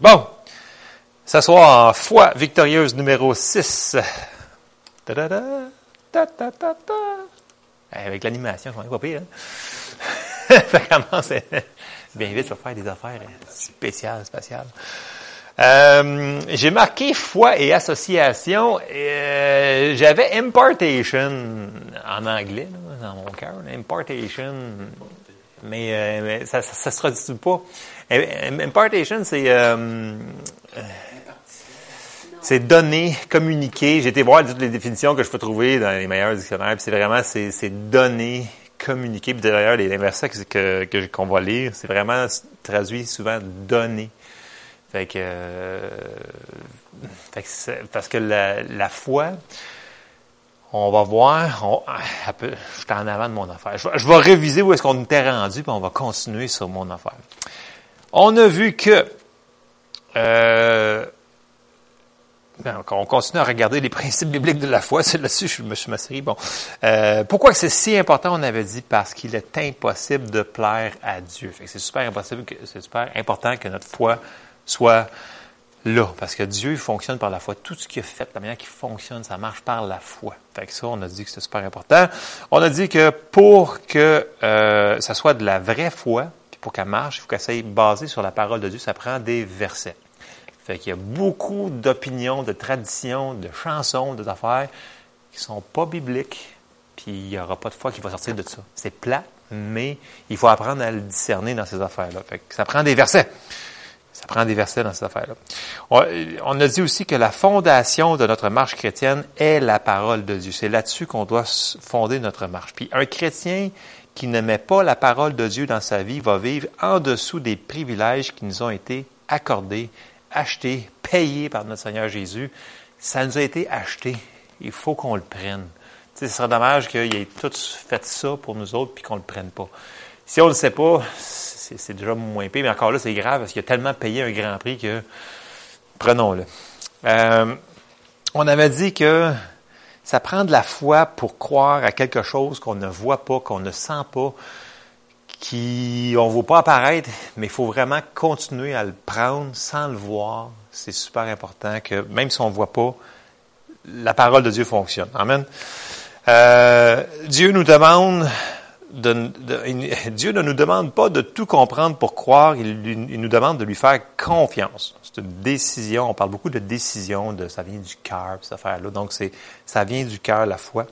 Bon, ce soir, foi victorieuse numéro 6. Ta-da-da, ta-ta-ta-ta. Avec l'animation, c'est pas pire. Hein? ça commence bien vite, je faire des affaires spéciales, spatiales. Euh, j'ai marqué foi et association. Euh, J'avais impartation en anglais dans mon cœur. Impartation, mais, euh, mais ça, ça, ça, se traduit pas? Impartation, c'est euh, c'est donner, communiquer. J'ai été voir toutes les définitions que je peux trouver dans les meilleurs dictionnaires. C'est vraiment c'est donner, communiquer. Puis d'ailleurs, les versets que qu'on que, va lire, c'est vraiment traduit souvent donner. Fait que, euh, fait que parce que la, la, foi, on va voir, on, je suis en avant de mon affaire. Je, vais réviser où est-ce qu'on était rendu, puis on va continuer sur mon affaire. On a vu que euh, ben, on continue à regarder les principes bibliques de la foi. C'est là-dessus je me suis m'assuré. Bon, euh, pourquoi c'est si important On avait dit parce qu'il est impossible de plaire à Dieu. c'est super impossible, c'est super important que notre foi soit là, parce que Dieu fonctionne par la foi. Tout ce qu'il a fait, la manière qu'il fonctionne, ça marche par la foi. Fait que ça, on a dit que c'est super important. On a dit que pour que euh, ça soit de la vraie foi, puis pour qu'elle marche, il faut qu'elle soit basée sur la parole de Dieu. Ça prend des versets. Fait qu'il y a beaucoup d'opinions, de traditions, de chansons, de affaires qui sont pas bibliques, puis il n'y aura pas de foi qui va sortir de ça. C'est plat, mais il faut apprendre à le discerner dans ces affaires-là. Fait que ça prend des versets. Ça prend des versets dans cette affaire-là. On, a dit aussi que la fondation de notre marche chrétienne est la parole de Dieu. C'est là-dessus qu'on doit fonder notre marche. Puis un chrétien qui ne met pas la parole de Dieu dans sa vie va vivre en dessous des privilèges qui nous ont été accordés acheté, payé par notre Seigneur Jésus. Ça nous a été acheté. Il faut qu'on le prenne. ce serait dommage qu'il ait tout fait ça pour nous autres puis qu'on le prenne pas. Si on ne le sait pas, c'est déjà moins payé, mais encore là, c'est grave parce qu'il a tellement payé un grand prix que prenons-le. Euh, on avait dit que ça prend de la foi pour croire à quelque chose qu'on ne voit pas, qu'on ne sent pas, qui on ne voit pas apparaître, mais il faut vraiment continuer à le prendre sans le voir. C'est super important que même si on ne voit pas, la parole de Dieu fonctionne. Amen. Euh, Dieu nous demande Dieu ne nous demande pas de tout comprendre pour croire, il, nous demande de lui faire confiance. C'est une décision, on parle beaucoup de décision, de ça vient du cœur, cette affaire-là. Donc c'est ça vient du cœur la foi.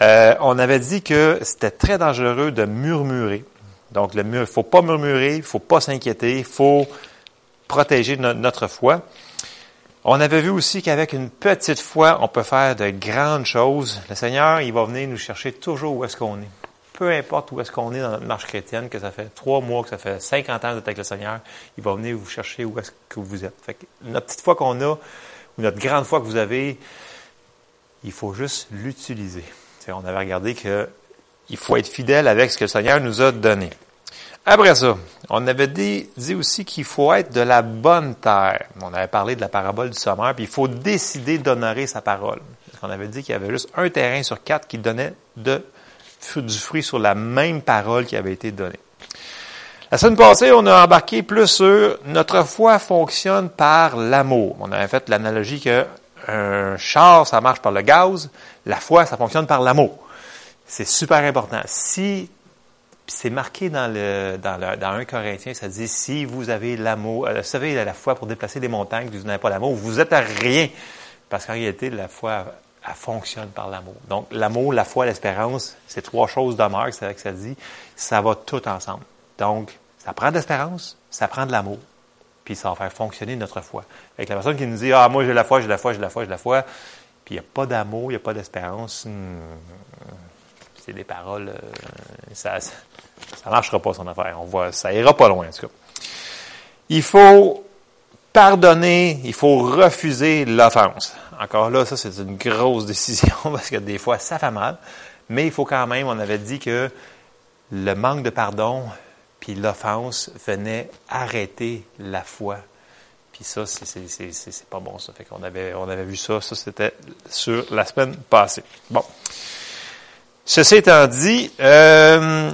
Euh, on avait dit que c'était très dangereux de murmurer. Donc, il ne faut pas murmurer, il ne faut pas s'inquiéter, il faut protéger notre foi. On avait vu aussi qu'avec une petite foi, on peut faire de grandes choses. Le Seigneur, il va venir nous chercher toujours où est-ce qu'on est. Peu importe où est-ce qu'on est dans notre marche chrétienne, que ça fait trois mois, que ça fait 50 ans que vous avec le Seigneur, il va venir vous chercher où est-ce que vous êtes. Fait que notre petite foi qu'on a, ou notre grande foi que vous avez, il faut juste l'utiliser. On avait regardé que il faut être fidèle avec ce que le Seigneur nous a donné. Après ça, on avait dit, aussi qu'il faut être de la bonne terre. On avait parlé de la parabole du sommeur, puis il faut décider d'honorer sa parole. Parce avait dit qu'il y avait juste un terrain sur quatre qui donnait de, du fruit sur la même parole qui avait été donnée. La semaine passée, on a embarqué plus sur notre foi fonctionne par l'amour. On avait fait l'analogie que un char, ça marche par le gaz, la foi, ça fonctionne par l'amour. C'est super important. Si c'est marqué dans le dans, le, dans 1 Corinthien, ça dit si vous avez l'amour, euh, vous savez la foi pour déplacer des montagnes, vous n'avez pas l'amour, vous êtes à rien. Parce qu'en réalité, la foi, elle fonctionne par l'amour. Donc, l'amour, la foi, l'espérance, c'est trois choses d'honneur, c'est vrai que ça dit, ça va tout ensemble. Donc, ça prend de l'espérance, ça prend de l'amour, puis ça va faire fonctionner notre foi. Avec la personne qui nous dit, ah, moi j'ai la foi, j'ai la foi, j'ai la foi, j'ai la foi, puis il n'y a pas d'amour, il n'y a pas d'espérance, hmm, c'est des paroles, euh, ça, ça marchera pas son affaire. On voit, ça ira pas loin en tout cas. Il faut pardonner, il faut refuser l'offense. Encore là, ça c'est une grosse décision parce que des fois ça fait mal, mais il faut quand même, on avait dit que le manque de pardon puis l'offense venait arrêter la foi. Puis ça, c'est pas bon ça. Fait qu'on avait, on avait vu ça, ça c'était sur la semaine passée. Bon. Ceci étant dit, euh,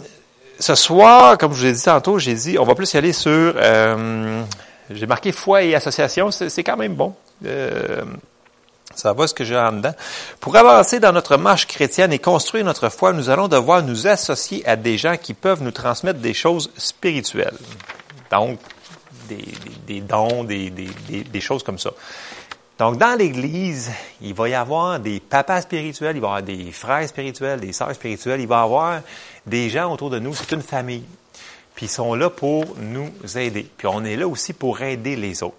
ce soir, comme je vous l'ai dit tantôt, j'ai dit, on va plus y aller sur euh, j'ai marqué foi et association, c'est quand même bon. Euh, ça va ce que j'ai en dedans. Pour avancer dans notre marche chrétienne et construire notre foi, nous allons devoir nous associer à des gens qui peuvent nous transmettre des choses spirituelles. Donc, des, dons, des, des, choses comme ça. Donc, dans l'Église, il va y avoir des papas spirituels, il va y avoir des frères spirituels, des sœurs spirituelles, il va y avoir des gens autour de nous. C'est une famille. Puis ils sont là pour nous aider. Puis on est là aussi pour aider les autres.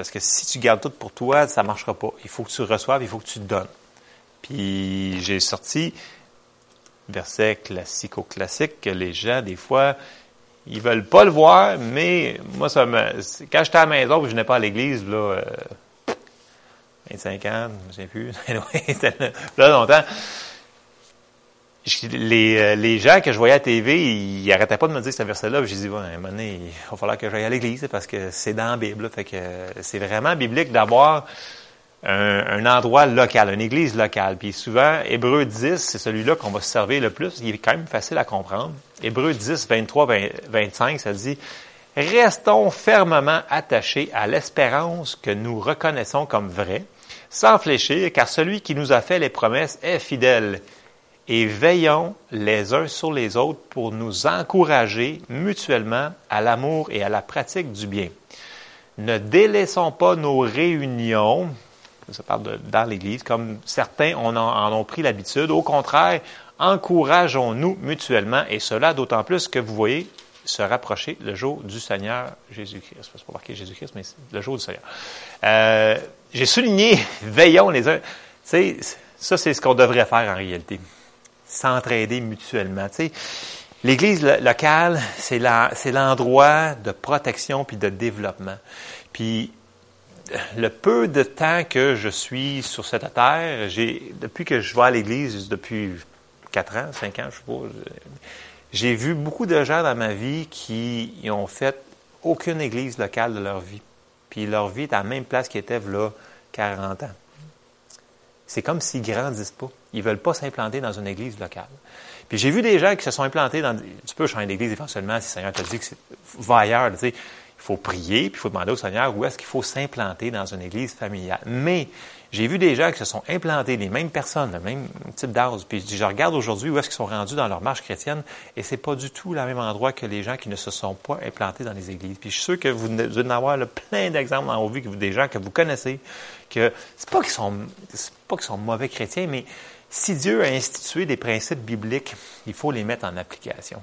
Parce que si tu gardes tout pour toi, ça ne marchera pas. Il faut que tu reçoives, il faut que tu donnes. Puis j'ai sorti verset classico-classique que les gens, des fois, ils veulent pas le voir, mais moi, ça me, quand j'étais à la maison, je n'ai pas à l'église, là, 25 euh, ans, je ne sais plus, là, longtemps, les, euh, les, gens que je voyais à la TV, ils n'arrêtaient pas de me dire ce verset-là. J'ai dit, ouais, à un moment donné, il va falloir que j'aille à l'église parce que c'est dans la Bible. Fait que c'est vraiment biblique d'avoir un, endroit local, une église locale. Puis souvent, Hébreu 10, c'est celui-là qu'on va se servir le plus. Il est quand même facile à comprendre. Hébreu 10, 23, 25, ça dit, Restons fermement attachés à l'espérance que nous reconnaissons comme vraie, sans fléchir, car celui qui nous a fait les promesses est fidèle et veillons les uns sur les autres pour nous encourager mutuellement à l'amour et à la pratique du bien. Ne délaissons pas nos réunions, ça parle dans l'Église, comme certains en, ont pris l'habitude. Au contraire, encourageons-nous mutuellement, et cela d'autant plus que vous voyez se rapprocher le jour du Seigneur Jésus-Christ. C'est pas marqué Jésus-Christ, mais le jour du Seigneur. Euh, J'ai souligné, veillons les uns. Ça, c'est ce qu'on devrait faire en réalité s'entraider mutuellement. L'Église locale, c'est l'endroit de protection puis de développement. Puis le peu de temps que je suis sur cette terre, j'ai depuis que je vais à l'Église, depuis quatre ans, cinq ans, je pas, j'ai vu beaucoup de gens dans ma vie qui ont fait aucune Église locale de leur vie. Puis leur vie est à la même place qu'ils étaient là 40 ans. C'est comme s'ils grandissent pas. Ils veulent pas s'implanter dans une église locale. Puis j'ai vu des gens qui se sont implantés dans... Tu peux changer d'église éventuellement si le Seigneur te dit que c'est... Va ailleurs, tu sais. Il faut prier, puis il faut demander au Seigneur où est-ce qu'il faut s'implanter dans une église familiale. Mais j'ai vu des gens qui se sont implantés, les mêmes personnes, le même type d'âge. Puis je regarde aujourd'hui où est-ce qu'ils sont rendus dans leur marche chrétienne, et c'est pas du tout le même endroit que les gens qui ne se sont pas implantés dans les églises. Puis je suis sûr que vous devez en avoir plein d'exemples dans vos vies, des gens que vous connaissez, que c'est pas qu'ils sont, pas qu'ils sont mauvais chrétiens, mais si Dieu a institué des principes bibliques, il faut les mettre en application.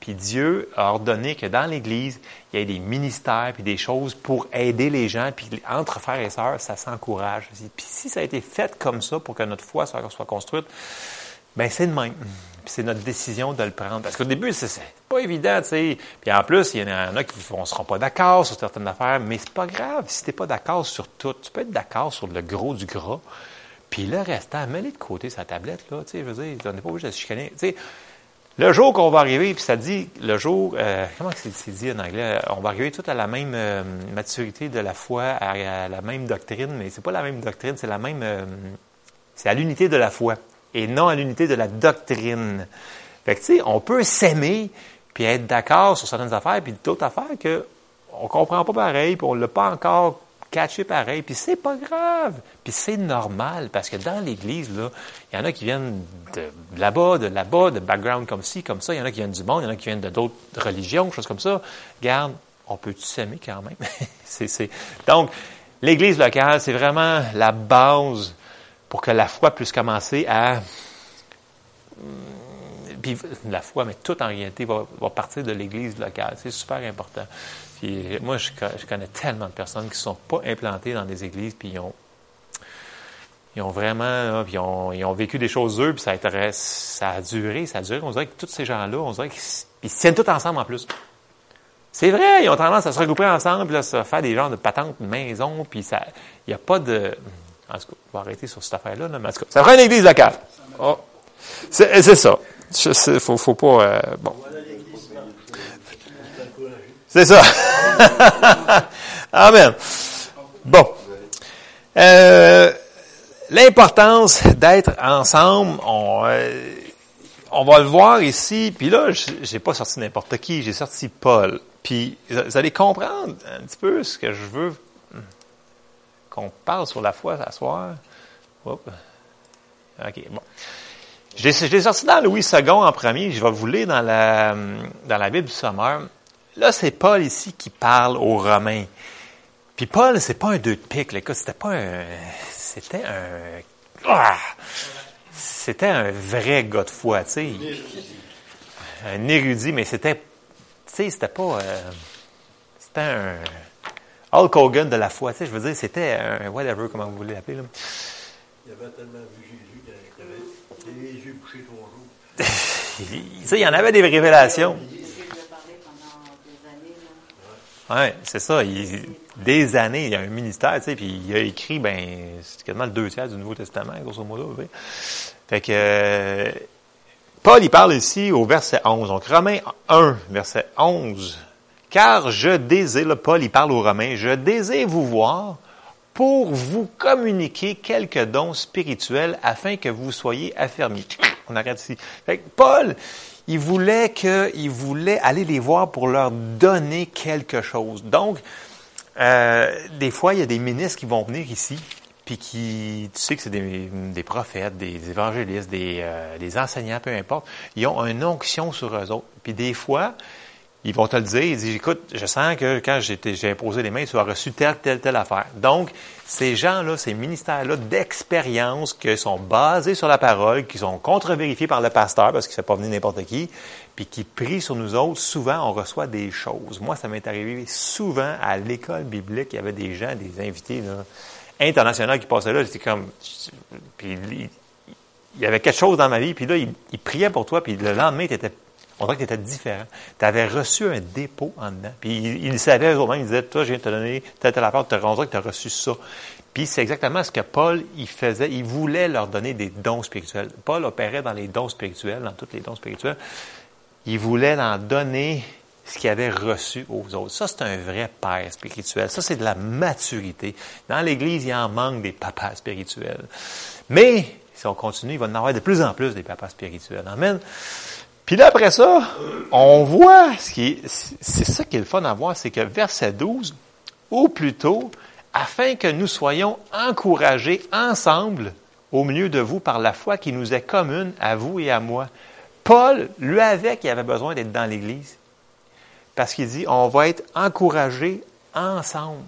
Puis Dieu a ordonné que dans l'Église, il y ait des ministères, puis des choses pour aider les gens, puis entre frères et sœurs, ça s'encourage. Puis si ça a été fait comme ça pour que notre foi soit, construite, ben c'est de même. Puis c'est notre décision de le prendre. Parce qu'au début, c'est pas évident, tu sais. Puis en plus, il y en a qui ne seront pas d'accord sur certaines affaires, mais c'est pas grave si tu n'es pas d'accord sur tout. Tu peux être d'accord sur le gros du gras. Puis le restant, mets-le de côté sa tablette, là, tu sais, je veux dire, on n'est pas obligé de se chicaner. Tu sais, le jour qu'on va arriver, puis ça dit, le jour, euh, comment c'est dit en anglais, on va arriver tout à la même euh, maturité de la foi, à, la même doctrine, mais c'est pas la même doctrine, c'est la même, euh, c'est à l'unité de la foi, et non à l'unité de la doctrine. Fait que, tu sais, on peut s'aimer, puis être d'accord sur certaines affaires, puis d'autres affaires que on comprend pas pareil, puis on l'a pas encore catché pareil, puis c'est pas grave, puis c'est normal, parce que dans l'Église, il y en a qui viennent de là-bas, de là-bas, de background comme ci, comme ça, il y en a qui viennent du monde, il y en a qui viennent de d'autres religions, choses comme ça. Garde, on peut s'aimer quand même? Donc, l'Église locale, c'est vraiment la base pour que la foi puisse commencer à puis la foi, mais tout en réalité va, va partir de l'Église locale. C'est super important. Puis moi, je, connais tellement de personnes qui ne sont pas implantées dans des églises, puis ils ont, ils ont vraiment, puis ils, ont, ils ont, vécu des choses eux, puis ça, a, ça duré, ça a duré. On dirait que tous ces gens-là, on dirait qu'ils se tiennent tous ensemble en plus. C'est vrai, ils ont tendance à se regrouper ensemble, puis à faire des genres de patentes maison, puis ça, il n'y a pas de... En tout cas, on va arrêter sur cette affaire-là, mais en tout cas, ça prend une église locale. Oh. C'est ça. Il faut, faut pas... Euh, bon. C'est ça. Amen. Bon. Euh, l'importance d'être ensemble, on, euh, on va le voir ici, puis là, j'ai pas sorti n'importe qui, j'ai sorti Paul. Puis vous allez comprendre un petit peu ce que je veux qu'on parle sur la foi ce soir. OK, bon. J'ai sorti dans Louis II en premier, je vais vous lire dans la, dans la Bible du Sommeur. Là, c'est Paul ici qui parle aux Romains. Puis Paul, c'est pas un deux de pique, là. C'était pas un. C'était un. Ah! c'était un vrai gars de foi, tu sais. Un érudit, mais c'était. Tu sais, c'était pas. Euh, c'était un. Hulk Hogan de la foi, tu sais, je veux dire, c'était un. Whatever, comment vous voulez l'appeler, là. Il avait tellement vu Jésus qu'il avait les yeux bouchés son jour. tu sais, il y en avait des révélations. Oui, c'est ça. Il, des années, il y a un ministère, tu sais, puis il a écrit, ben, c'est quasiment le deux tiers du Nouveau Testament, grosso modo. Fait que, Paul, il parle ici au verset 11. Donc, Romains 1, verset 11. Car je désire, Paul, il parle aux Romains, je désire vous voir pour vous communiquer quelques dons spirituels afin que vous soyez affermis. On arrête ici. Fait que Paul, il voulait que, il voulait aller les voir pour leur donner quelque chose. Donc, euh, des fois, il y a des ministres qui vont venir ici, puis qui, tu sais que c'est des, prophètes, des évangélistes, des, euh, des enseignants, peu importe, ils ont une onction sur eux autres. Puis des fois, ils vont te le dire, ils disent, écoute, je sens que quand j'ai imposé les mains, tu as reçu telle, telle, telle affaire. Donc, ces gens-là, ces ministères-là d'expérience qui sont basés sur la parole, qui sont contre-vérifiés par le pasteur, parce qu'il ne fait pas venir n'importe qui, puis qui prient sur nous autres, souvent, on reçoit des choses. Moi, ça m'est arrivé souvent à l'école biblique, il y avait des gens, des invités internationaux qui passaient là, j'étais comme... Puis, il y avait quelque chose dans ma vie, puis là, ils il priaient pour toi, puis le lendemain, tu étais on dirait que tu étais différent. Tu avais reçu un dépôt en dedans. Puis il, il savait eux-mêmes, il disait, toi, je viens de te donner telle, telle affaire, on dirait que tu as reçu ça. Puis c'est exactement ce que Paul, il faisait. Il voulait leur donner des dons spirituels. Paul opérait dans les dons spirituels, dans tous les dons spirituels. Il voulait en donner ce qu'il avait reçu aux autres. Ça, c'est un vrai père spirituel. Ça, c'est de la maturité. Dans l'Église, il en manque des papas spirituels. Mais, si on continue, il va en avoir de plus en plus des papas spirituels. Amen. Puis là, après ça, on voit, ce qui c'est ça qui est le fun à voir, c'est que verset 12, ou plutôt, afin que nous soyons encouragés ensemble au milieu de vous par la foi qui nous est commune à vous et à moi. Paul, lui avec, il avait besoin d'être dans l'Église. Parce qu'il dit, on va être encouragés ensemble.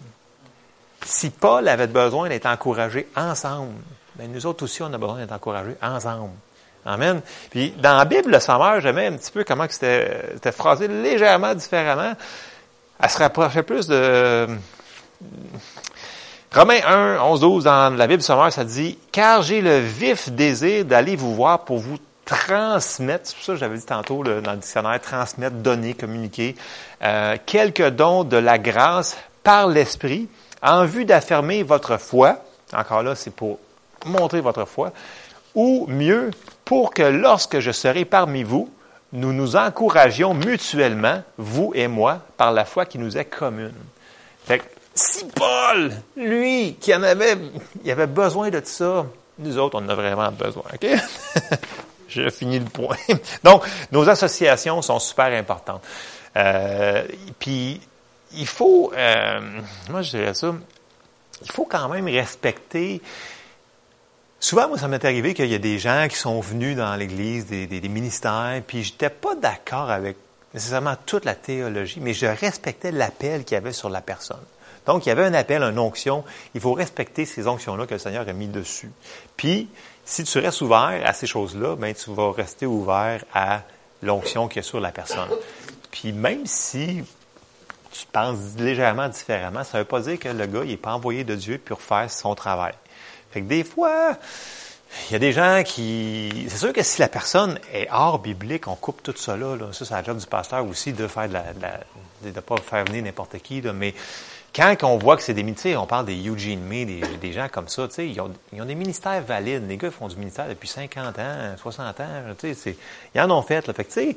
Si Paul avait besoin d'être encouragé ensemble, ben nous autres aussi, on a besoin d'être encouragés ensemble. Amen. Puis dans la Bible, le Sommeur, j'aimais un petit peu comment c'était phrasé légèrement différemment. Elle se rapprochait plus de... Romains 1, 11, 12, dans la Bible Sommeur, ça dit « Car j'ai le vif désir d'aller vous voir pour vous transmettre, c'est pour ça que j'avais dit tantôt dans le dictionnaire, transmettre, donner, communiquer, euh, quelques dons de la grâce par l'Esprit en vue d'affirmer votre foi. Encore là, c'est pour montrer votre foi. Ou mieux, pour que lorsque je serai parmi vous, nous nous encouragions mutuellement, vous et moi, par la foi qui nous est commune. Fait que, si Paul, lui, qui en avait, il avait besoin de ça, nous autres, on en a vraiment besoin. OK? J'ai fini le point. Donc, nos associations sont super importantes. Euh, puis, il faut, euh, moi je dirais ça, il faut quand même respecter Souvent, moi, ça m'est arrivé qu'il y a des gens qui sont venus dans l'Église, des, ministères, puis j'étais pas d'accord avec nécessairement toute la théologie, mais je respectais l'appel qu'il y avait sur la personne. Donc, il y avait un appel, une onction. Il faut respecter ces onctions-là que le Seigneur a mis dessus. Puis, si tu restes ouvert à ces choses-là, ben, tu vas rester ouvert à l'onction qui est sur la personne. Puis, même si tu penses légèrement différemment, ça ne veut pas dire que le gars, il n'est pas envoyé de Dieu pour faire son travail. Fait que des fois, il y a des gens qui. C'est sûr que si la personne est hors biblique, on coupe tout ça là. Ça, c'est la job du pasteur aussi de faire de la, de, de pas faire venir n'importe qui. Là. Mais quand on voit que c'est des ministères, on parle des Eugene May, des, des gens comme ça, ils ont, ils ont des ministères valides. Les gars font du ministère depuis 50 ans, 60 ans, ils en ont fait. Là. Fait que,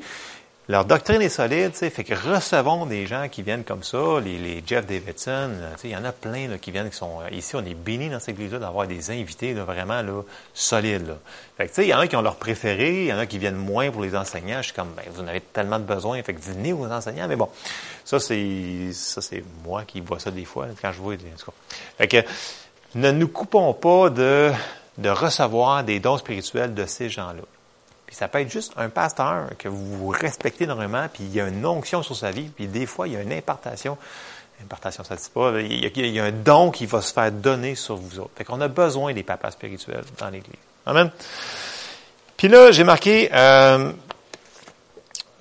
leur doctrine est solide, fait que recevons des gens qui viennent comme ça, les, les Jeff Davidson, il y en a plein là, qui viennent, qui sont ici, on est bénis dans cette église-là d'avoir des invités là, vraiment là, solides. Là. Fait que il y en a qui ont leur préféré, il y en a qui viennent moins pour les enseignants. Je suis comme, ben, vous en avez tellement de besoin, fait que venez aux enseignants. Mais bon, ça c'est ça c'est moi qui vois ça des fois quand je vois. Fait que ne nous coupons pas de de recevoir des dons spirituels de ces gens-là. Puis ça peut être juste un pasteur que vous respectez énormément, puis il y a une onction sur sa vie, puis des fois, il y a une impartation. Impartation, ça ne dit pas. Il y, a, un don qui va se faire donner sur vous autres. Fait qu'on a besoin des papas spirituels dans l'Église. Amen. Puis là, j'ai marqué, euh,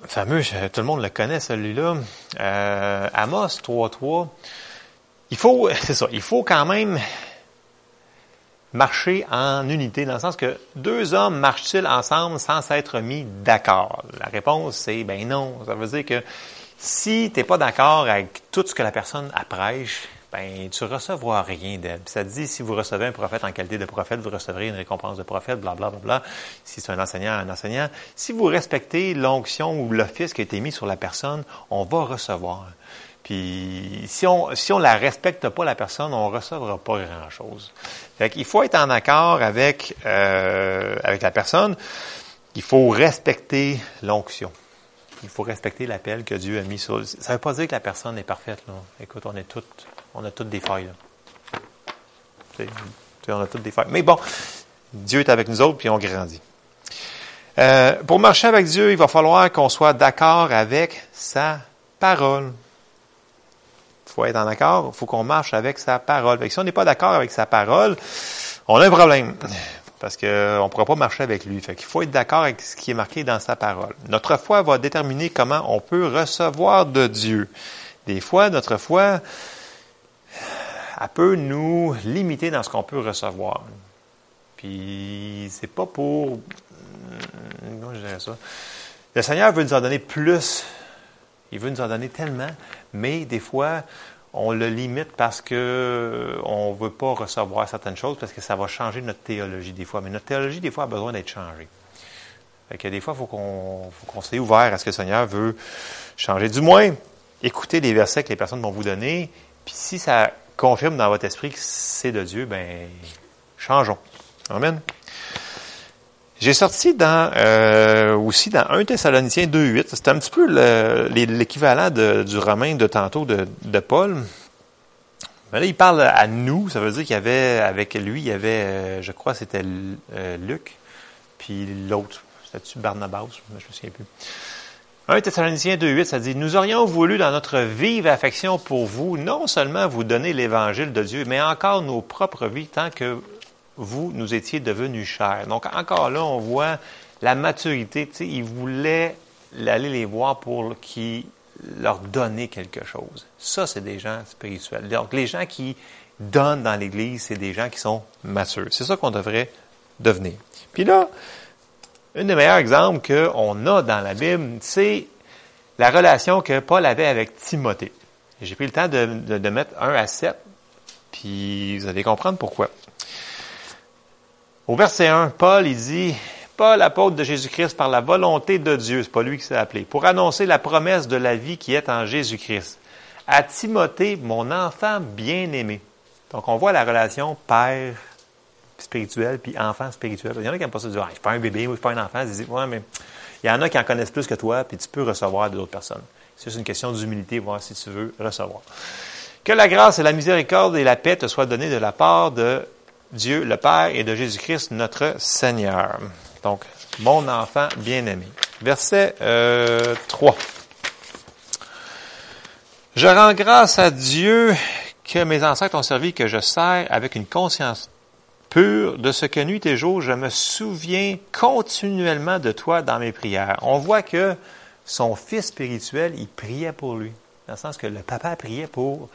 fameux, tout le monde le connaît, celui-là, euh, Amos 3.3. Il faut, c'est ça, il faut quand même marcher en unité, dans le sens que deux hommes marchent-ils ensemble sans s'être mis d'accord? La réponse, c'est ben non. Ça veut dire que si tu n'es pas d'accord avec tout ce que la personne apprêche, ben tu recevras rien d'elle. Ça dit, si vous recevez un prophète en qualité de prophète, vous recevrez une récompense de prophète, bla bla bla bla. Si c'est un enseignant, un enseignant. Si vous respectez l'onction ou l'office qui a été mis sur la personne, on va recevoir. Puis si on si on la respecte pas la personne, on recevra pas grand chose. Fait qu'il faut être en accord avec euh, avec la personne. Il faut respecter l'onction. Il faut respecter l'appel que Dieu a mis sur. Ça veut pas dire que la personne est parfaite là. Écoute, on est toutes on a toutes des failles là. on a toutes des failles. Mais bon, Dieu est avec nous autres puis on grandit. Euh, pour marcher avec Dieu, il va falloir qu'on soit d'accord avec sa parole faut être en accord, il faut qu'on marche avec sa parole. Si on n'est pas d'accord avec sa parole, on a un problème. Parce qu'on ne pourra pas marcher avec lui. Fait qu'il faut être d'accord avec ce qui est marqué dans sa parole. Notre foi va déterminer comment on peut recevoir de Dieu. Des fois, notre foi, elle peut nous limiter dans ce qu'on peut recevoir. Puis, c'est pas pour... Comment je dirais ça? Le Seigneur veut nous en donner plus. Il veut nous en donner tellement mais des fois, on le limite parce que on veut pas recevoir certaines choses parce que ça va changer notre théologie des fois. Mais notre théologie, des fois, a besoin d'être changée. Fait que des fois, il faut qu'on faut qu'on soit ouvert à ce que le Seigneur veut changer. Du moins, écoutez les versets que les personnes vont vous donner, puis si ça confirme dans votre esprit que c'est de Dieu, ben changeons. Amen. J'ai sorti dans euh, aussi dans 1 Thessaloniciens 2.8. C'est un petit peu l'équivalent du romain de tantôt de, Paul. Mais là, il parle à nous. Ça veut dire qu'il y avait, avec lui, il y avait, euh, je crois, c'était euh, Luc, puis l'autre. C'était-tu Barnabas? Je me souviens plus. 1 Thessaloniciens 2.8, ça dit, Nous aurions voulu, dans notre vive affection pour vous, non seulement vous donner l'évangile de Dieu, mais encore nos propres vies, tant que vous nous étiez devenus chers. Donc encore là, on voit la maturité. Tu sais, ils voulaient aller les voir pour qu'ils leur donner quelque chose. Ça, c'est des gens spirituels. Donc les gens qui donnent dans l'Église, c'est des gens qui sont matures. C'est ça qu'on devrait devenir. Puis là, un des meilleurs exemples qu'on a dans la Bible, c'est la relation que Paul avait avec Timothée. J'ai pris le temps de, mettre 1 à 7, puis vous allez comprendre pourquoi. Au verset 1, Paul, il dit, Paul, apôtre de Jésus-Christ, par la volonté de Dieu, c'est pas lui qui s'est appelé, pour annoncer la promesse de la vie qui est en Jésus-Christ. À Timothée, mon enfant bien-aimé. Donc, on voit la relation père spirituel puis enfant spirituel. Il y en a qui n'aiment pas ça, dire, ah, je suis pas un bébé, ou je suis pas un enfant. Ils disent, ouais, mais il y en a qui en connaissent plus que toi, puis tu peux recevoir d'autres personnes. C'est une question d'humilité, voir si tu veux recevoir. Que la grâce et la miséricorde et la paix te soient données de la part de Dieu le Père et de Jésus-Christ notre Seigneur. Donc, mon enfant bien-aimé. Verset euh, 3. Je rends grâce à Dieu que mes ancêtres ont servi, que je sers avec une conscience pure de ce que nuit et jour, je me souviens continuellement de toi dans mes prières. On voit que son fils spirituel, il priait pour lui. Dans le sens que le papa priait pour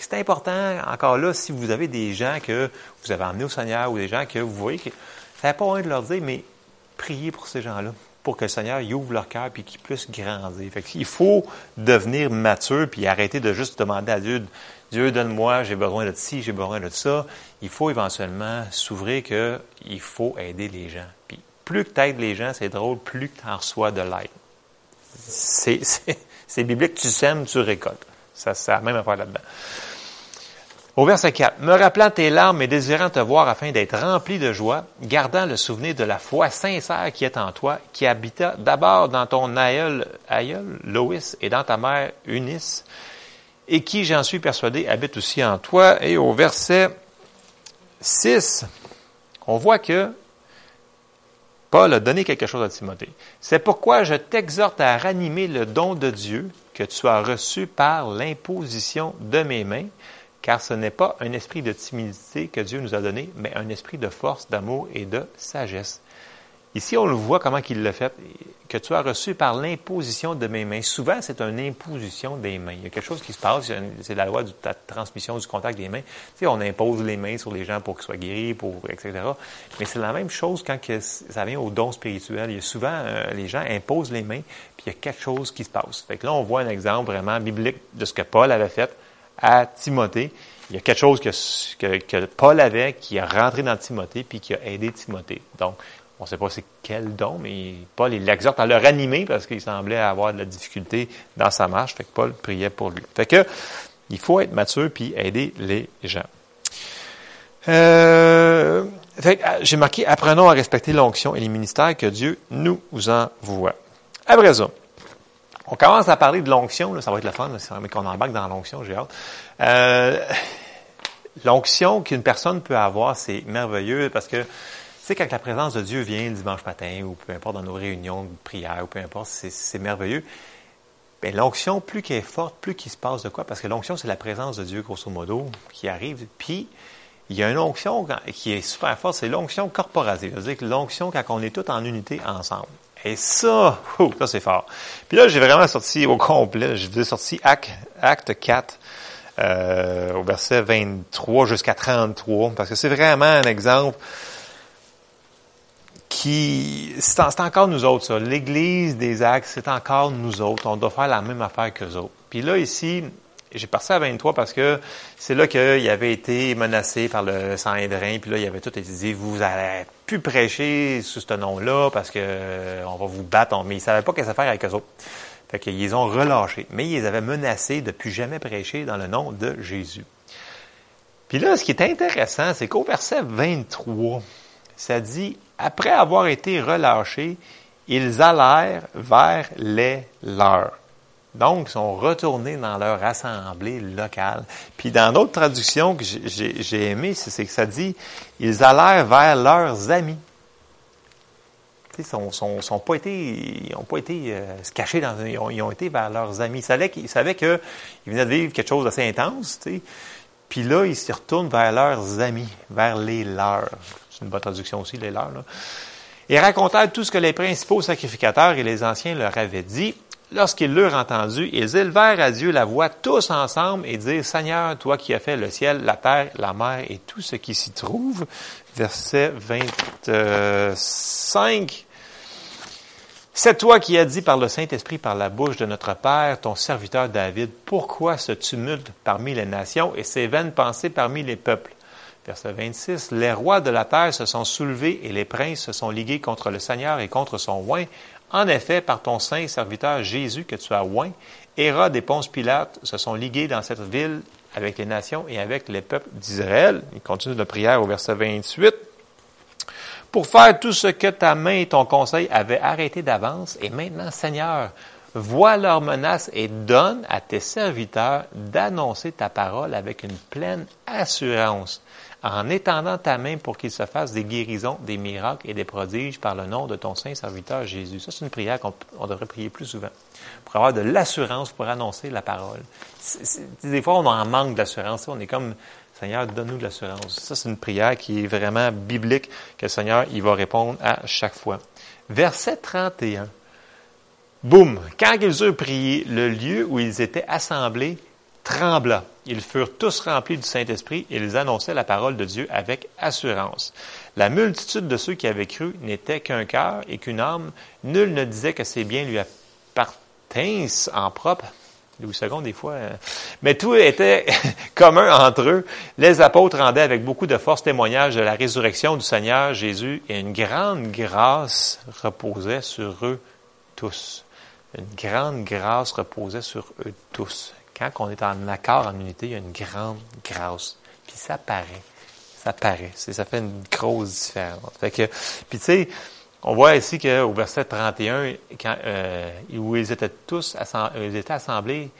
c'est important, encore là, si vous avez des gens que vous avez emmenés au Seigneur ou des gens que vous voyez que ça n'a pas envie de leur dire, mais priez pour ces gens-là, pour que le Seigneur y ouvre leur cœur et qu'ils puissent grandir. Fait Il faut devenir mature puis arrêter de juste demander à Dieu, Dieu donne-moi, j'ai besoin de ci, j'ai besoin de ça. Il faut éventuellement s'ouvrir qu'il faut aider les gens. Puis plus que tu aides les gens, c'est drôle, plus que tu en reçois de l'aide. C'est biblique, tu sèmes, tu récoltes. Ça, ça même là-dedans. Au verset 4, me rappelant tes larmes et désirant te voir afin d'être rempli de joie, gardant le souvenir de la foi sincère qui est en toi, qui habita d'abord dans ton aïeul, aïeul, Loïs, et dans ta mère, Eunice, et qui, j'en suis persuadé, habite aussi en toi. Et au verset 6, on voit que Paul a donné quelque chose à Timothée. C'est pourquoi je t'exhorte à ranimer le don de Dieu que tu as reçu par l'imposition de mes mains, car ce n'est pas un esprit de timidité que Dieu nous a donné, mais un esprit de force, d'amour et de sagesse. Ici, on le voit comment il l'a fait, que tu as reçu par l'imposition de mes mains. Souvent, c'est une imposition des mains. Il y a quelque chose qui se passe, c'est la loi de la transmission du contact des mains. Tu sais, on impose les mains sur les gens pour qu'ils soient guéris, pour, etc. Mais c'est la même chose quand ça vient au don spirituel. Il y a souvent, euh, les gens imposent les mains, puis il y a quelque chose qui se passe. Fait que là, on voit un exemple vraiment biblique de ce que Paul avait fait à Timothée. Il y a quelque chose que, Paul avait qui a rentré dans Timothée, puis qui a aidé Timothée. Donc, on ne sait pas c'est quel don, mais Paul, il l'exhorte à le ranimer parce qu'il semblait avoir de la difficulté dans sa marche. Fait que Paul priait pour lui. Fait que, il faut être mature puis aider les gens. Euh, j'ai marqué, apprenons à respecter l'onction et les ministères que Dieu nous envoie. Après ça, on commence à parler de l'onction, ça va être le fun, mais qu'on embarque dans l'onction, j'ai hâte. Euh, l'onction qu'une personne peut avoir, c'est merveilleux parce que sais, quand la présence de Dieu vient le dimanche matin, ou peu importe dans nos réunions de prière, ou peu importe, c'est merveilleux. Mais l'onction, plus qu'elle est forte, plus qu'il se passe de quoi? Parce que l'onction, c'est la présence de Dieu, grosso modo, qui arrive. Puis, il y a une onction qui est super forte, c'est l'onction corporative. C'est-à-dire que l'onction quand on est tous en unité ensemble. Et ça, ça c'est fort. Puis là, j'ai vraiment sorti au complet, j'ai sorti acte, acte 4, euh, au verset 23 jusqu'à 33, parce que c'est vraiment un exemple qui c'est encore nous autres, ça. L'Église des actes, c'est encore nous autres. On doit faire la même affaire que autres. Puis là, ici, j'ai passé à 23 parce que c'est là qu'il avait été menacé par le Saint-Hédrin, puis là, il avait tout été dit, vous allez plus prêcher sous ce nom-là parce que euh, on va vous battre. Mais ils savaient pas qu'est-ce faire avec eux autres. Fait qu'ils ont relâché. Mais ils avaient menacé de plus jamais prêcher dans le nom de Jésus. Puis là, ce qui est intéressant, c'est qu'au verset 23, ça dit, après avoir été relâchés, ils allèrent vers les leurs. Donc, ils sont retournés dans leur assemblée locale. Puis dans d'autres traductions que j'ai aimées, c'est que ça dit, ils allèrent vers leurs amis. Ils sont, sont, pas été, ils ont pas été euh, se cacher dans, ils ont, ils ont, été vers leurs amis. Ils savaient qu'ils venaient de vivre quelque chose d'assez intense. Puis là, ils se retournent vers leurs amis, vers les leurs. Une bonne traduction aussi, les leurs. Là. Et racontèrent tout ce que les principaux sacrificateurs et les anciens leur avaient dit. Lorsqu'ils l'eurent entendu, ils élevèrent à Dieu la voix tous ensemble et dirent, Seigneur, toi qui as fait le ciel, la terre, la mer et tout ce qui s'y trouve. Verset 25. C'est toi qui as dit par le Saint-Esprit, par la bouche de notre Père, ton serviteur David, pourquoi ce tumulte parmi les nations et ces vaines pensées parmi les peuples? Verset 26. Les rois de la terre se sont soulevés et les princes se sont ligués contre le Seigneur et contre son oint. En effet, par ton saint serviteur Jésus que tu as oint, Hérode et Ponce Pilate se sont ligués dans cette ville avec les nations et avec les peuples d'Israël. Il continue de prière au verset 28 pour faire tout ce que ta main et ton conseil avaient arrêté d'avance. Et maintenant, Seigneur, vois leurs menaces et donne à tes serviteurs d'annoncer ta parole avec une pleine assurance, en étendant ta main pour qu'ils se fassent des guérisons, des miracles et des prodiges par le nom de ton saint serviteur Jésus. Ça, c'est une prière qu'on devrait prier plus souvent, pour avoir de l'assurance pour annoncer la parole. des fois, on en manque d'assurance. On est comme Seigneur, donne-nous de l'assurance. Ça, c'est une prière qui est vraiment biblique, que le Seigneur, il va répondre à chaque fois. Verset 31. Boum! Quand ils eurent prié, le lieu où ils étaient assemblés trembla. Ils furent tous remplis du Saint-Esprit et ils annonçaient la parole de Dieu avec assurance. La multitude de ceux qui avaient cru n'était qu'un cœur et qu'une âme. Nul ne disait que ses biens lui appartinssent en propre, Louis II, des fois. Hein. Mais tout était commun entre eux. Les apôtres rendaient avec beaucoup de force témoignage de la résurrection du Seigneur Jésus et une grande grâce reposait sur eux tous. une grande grâce reposait sur eux tous. Quand on est en accord, en unité, il y a une grande grâce. Puis ça paraît. Ça paraît. Ça fait une grosse différence. Fait que, puis tu sais, on voit ici qu'au verset 31, quand, euh, où ils étaient tous ils étaient assemblés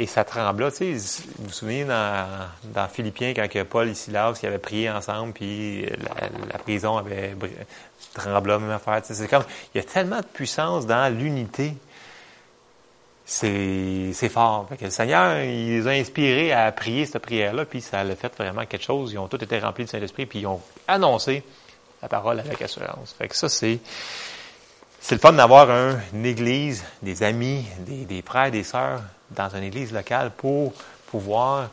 et ça trembla. Tu sais, vous vous souvenez dans, dans Philippiens, quand Paul et Silas qui avaient prié ensemble, puis la, prison avait tremblé, même affaire. Tu sais, c'est comme, il y a tellement de puissance dans l'unité. C'est, fort. Fait que le Seigneur, il les a inspirés à prier cette prière-là, puis ça a fait vraiment quelque chose. Ils ont tous été remplis du Saint-Esprit, puis ils ont annoncé la parole avec assurance. Fait que ça, c'est, c'est le fun d'avoir un, une église, des amis, des, des frères, des sœurs dans une église locale pour pouvoir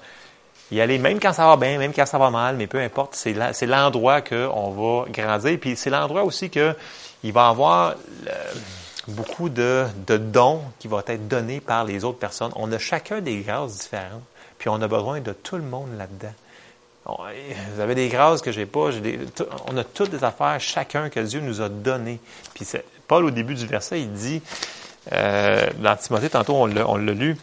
y aller, même quand ça va bien, même quand ça va mal, mais peu importe, c'est l'endroit qu'on va grandir. Puis c'est l'endroit aussi que il va avoir beaucoup de, dons qui vont être donnés par les autres personnes. On a chacun des grâces différentes, puis on a besoin de tout le monde là-dedans. Vous avez des grâces que j'ai pas. on a toutes des affaires, chacun que Dieu nous a données. Puis Paul, au début du verset, il dit, euh, dans Timothée, tantôt on l'a lu,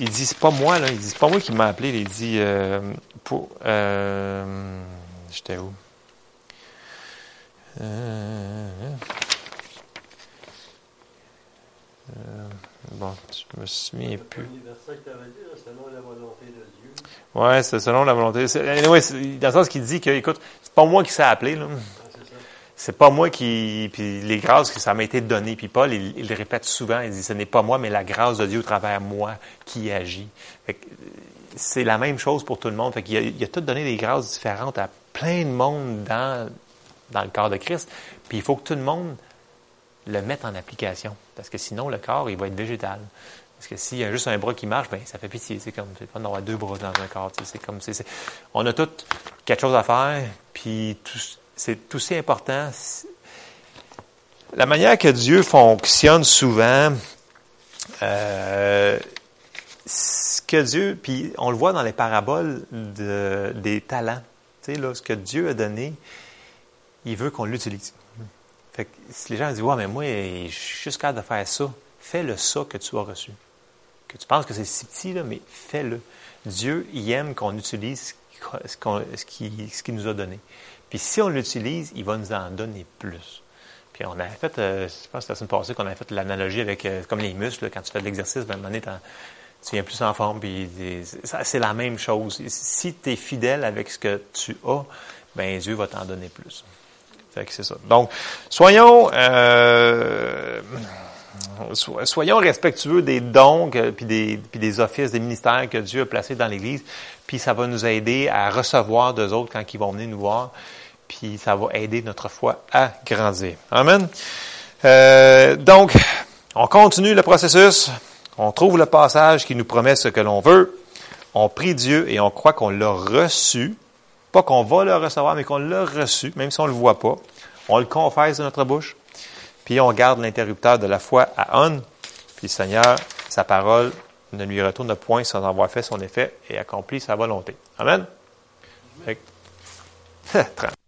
il dit, c'est pas moi, là, il dit, c'est pas moi qui m'a appelé, il dit, euh, pour, euh, j'étais où? Euh, bon, je me souviens plus. Ouais, c'est selon la volonté. Anyway, dans le sens qu'il dit que, écoute, c'est pas moi qui s'est appelé, là c'est pas moi qui, puis les grâces que ça m'a été donné. Puis Paul, il, le répète souvent, il dit, ce n'est pas moi, mais la grâce de Dieu au travers moi qui agit. C'est la même chose pour tout le monde. Fait il, a, il a tout donné des grâces différentes à plein de monde dans, dans le corps de Christ. Puis il faut que tout le monde le mette en application. Parce que sinon, le corps, il va être végétal. Parce que s'il y a juste un bras qui marche, ben ça fait pitié. C'est comme c'est pas d'avoir deux bras dans un corps. C'est comme on a tout quelque chose à faire, puis tout, c'est aussi important. La manière que Dieu fonctionne souvent, euh, ce que Dieu, puis on le voit dans les paraboles de, des talents, tu sais, là, ce que Dieu a donné, il veut qu'on l'utilise. Fait que si les gens disent, ouais, mais moi, je suis juste capable de faire ça, fais le ça que tu as reçu. Que tu penses que c'est si petit, mais fais-le. Dieu, il aime qu'on utilise ce qu'il nous a donné. Puis si on l'utilise, il va nous en donner plus. Puis on a fait, euh, je pense que la semaine passée qu'on a fait l'analogie avec euh, comme les muscles, quand tu fais de l'exercice, ben, à un moment donné, tu viens plus en forme, puis c'est la même chose. Si tu es fidèle avec ce que tu as, ben Dieu va t'en donner plus. Donc, soyons euh, soyons respectueux des dons puis des, puis des offices, des ministères que Dieu a placés dans l'Église, puis ça va nous aider à recevoir d'eux autres quand ils vont venir nous voir puis ça va aider notre foi à grandir. Amen. Euh, donc, on continue le processus. On trouve le passage qui nous promet ce que l'on veut. On prie Dieu et on croit qu'on l'a reçu. Pas qu'on va le recevoir, mais qu'on l'a reçu, même si on ne le voit pas. On le confesse de notre bouche. Puis on garde l'interrupteur de la foi à on. Puis Seigneur, sa parole ne lui retourne point sans avoir fait son effet et accompli sa volonté. Amen.